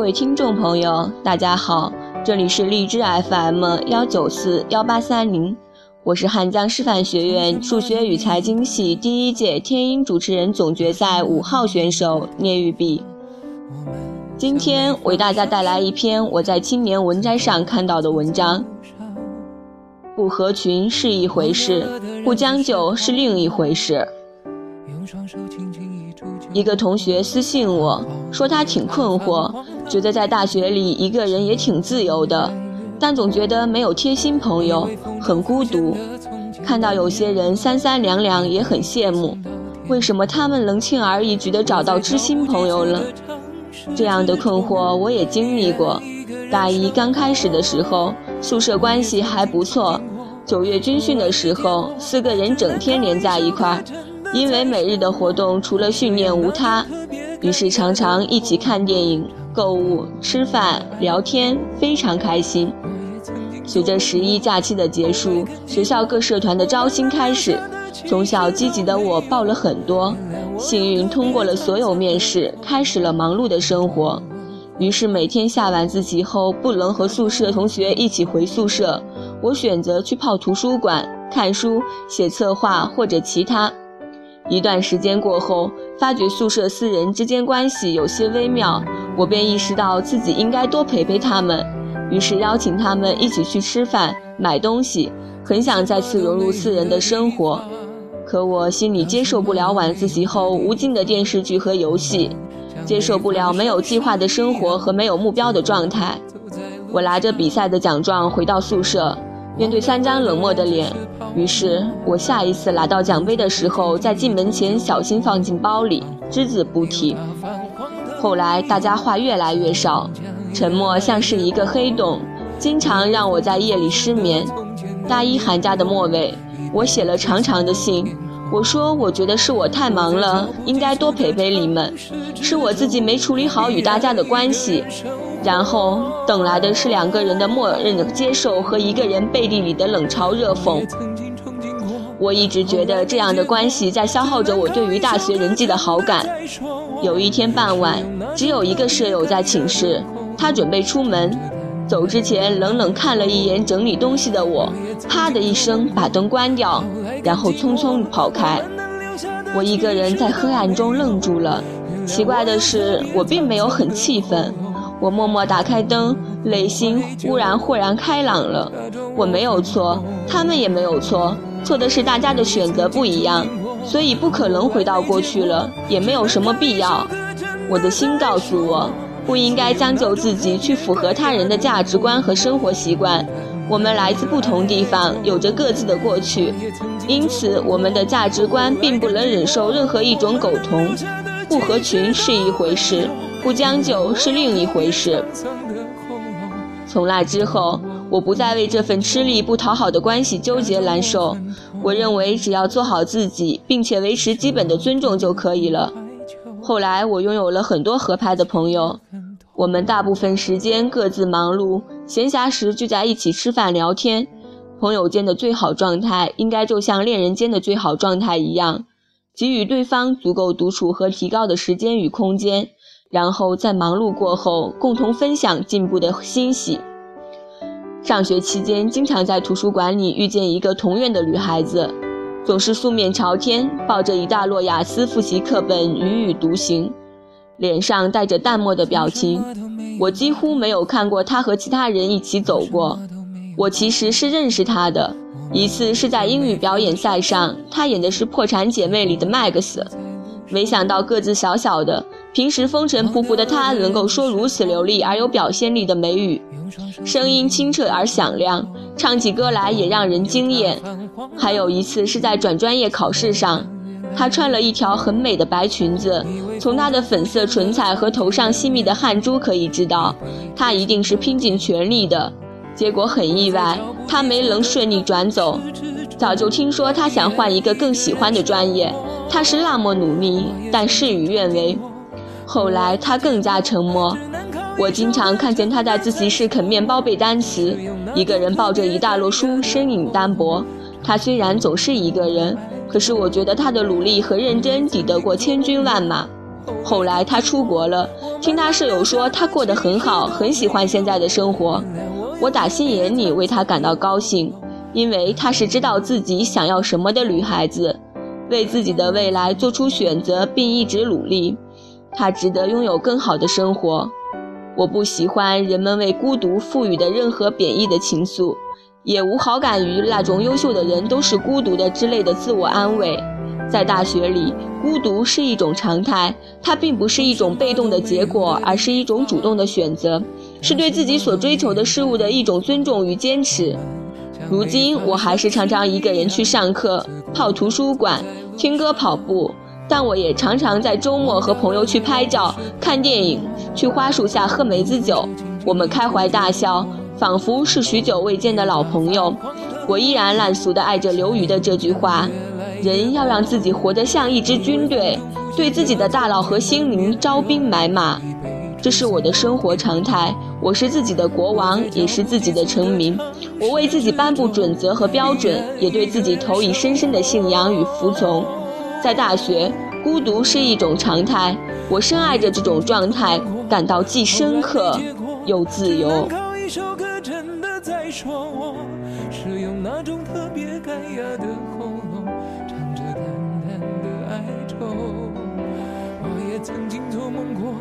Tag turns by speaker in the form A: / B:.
A: 各位听众朋友，大家好，这里是荔枝 FM 幺九四幺八三零，我是汉江师范学院数学与财经系第一届天音主持人总决赛五号选手聂玉碧。今天为大家带来一篇我在青年文摘上看到的文章。不合群是一回事，不将就，是另一回事。一个同学私信我说，他挺困惑，觉得在大学里一个人也挺自由的，但总觉得没有贴心朋友，很孤独。看到有些人三三两两，也很羡慕。为什么他们能轻而易举地找到知心朋友呢？这样的困惑我也经历过。大一刚开始的时候，宿舍关系还不错。九月军训的时候，四个人整天连在一块儿。因为每日的活动除了训练无他，于是常常一起看电影、购物、吃饭、聊天，非常开心。随着十一假期的结束，学校各社团的招新开始，从小积极的我报了很多，幸运通过了所有面试，开始了忙碌的生活。于是每天下晚自习后不能和宿舍同学一起回宿舍，我选择去泡图书馆看书、写策划或者其他。一段时间过后，发觉宿舍四人之间关系有些微妙，我便意识到自己应该多陪陪他们，于是邀请他们一起去吃饭、买东西，很想再次融入四人的生活。可我心里接受不了晚自习后无尽的电视剧和游戏，接受不了没有计划的生活和没有目标的状态。我拿着比赛的奖状回到宿舍。面对三张冷漠的脸，于是我下一次拿到奖杯的时候，在进门前小心放进包里，只字不提。后来大家话越来越少，沉默像是一个黑洞，经常让我在夜里失眠。大一寒假的末尾，我写了长长的信，我说我觉得是我太忙了，应该多陪陪你们，是我自己没处理好与大家的关系。然后等来的是两个人的默认的接受和一个人背地里的冷嘲热讽。我一直觉得这样的关系在消耗着我对于大学人际的好感。有一天傍晚，只有一个舍友在寝室，他准备出门，走之前冷冷看了一眼整理东西的我，啪的一声把灯关掉，然后匆匆跑开。我一个人在黑暗中愣住了。奇怪的是，我并没有很气愤。我默默打开灯，内心忽然豁然开朗了。我没有错，他们也没有错，错的是大家的选择不一样，所以不可能回到过去了，也没有什么必要。我的心告诉我，不应该将就自己去符合他人的价值观和生活习惯。我们来自不同地方，有着各自的过去，因此我们的价值观并不能忍受任何一种苟同。不合群是一回事。不将就是另一回事。从那之后，我不再为这份吃力不讨好的关系纠结难受。我认为只要做好自己，并且维持基本的尊重就可以了。后来，我拥有了很多合拍的朋友，我们大部分时间各自忙碌，闲暇时聚在一起吃饭聊天。朋友间的最好状态，应该就像恋人间的最好状态一样，给予对方足够独处和提高的时间与空间。然后在忙碌过后，共同分享进步的欣喜。上学期间，经常在图书馆里遇见一个同院的女孩子，总是素面朝天，抱着一大摞雅思复习课本，踽踽独行，脸上带着淡漠的表情。我几乎没有看过她和其他人一起走过。我其实是认识她的，一次是在英语表演赛上，她演的是《破产姐妹》里的 Max。没想到个子小小的，平时风尘仆仆的他，能够说如此流利而有表现力的美语，声音清澈而响亮，唱起歌来也让人惊艳。还有一次是在转专业考试上，她穿了一条很美的白裙子，从她的粉色唇彩和头上细密的汗珠可以知道，她一定是拼尽全力的。结果很意外，她没能顺利转走。早就听说她想换一个更喜欢的专业。他是那么努力，但事与愿违。后来他更加沉默。我经常看见他在自习室啃面包背单词，一个人抱着一大摞书，身影单薄。他虽然总是一个人，可是我觉得他的努力和认真抵得过千军万马。后来他出国了，听他舍友说他过得很好，很喜欢现在的生活。我打心眼里为他感到高兴，因为她是知道自己想要什么的女孩子，为自己的未来做出选择并一直努力。她值得拥有更好的生活。我不喜欢人们为孤独赋予的任何贬义的情愫，也无好感于那种优秀的人都是孤独的之类的自我安慰。在大学里，孤独是一种常态，它并不是一种被动的结果，而是一种主动的选择，是对自己所追求的事物的一种尊重与坚持。如今，我还是常常一个人去上课、泡图书馆、听歌、跑步，但我也常常在周末和朋友去拍照、看电影，去花树下喝梅子酒，我们开怀大笑，仿佛是许久未见的老朋友。我依然烂俗地爱着刘瑜的这句话。人要让自己活得像一支军队，对自己的大脑和心灵招兵买马，这是我的生活常态。我是自己的国王，也是自己的臣民。我为自己颁布准则和标准，也对自己投以深深的信仰与服从。在大学，孤独是一种常态，我深爱着这种状态，感到既深刻又自由。唱着淡淡的哀愁我也曾经做梦过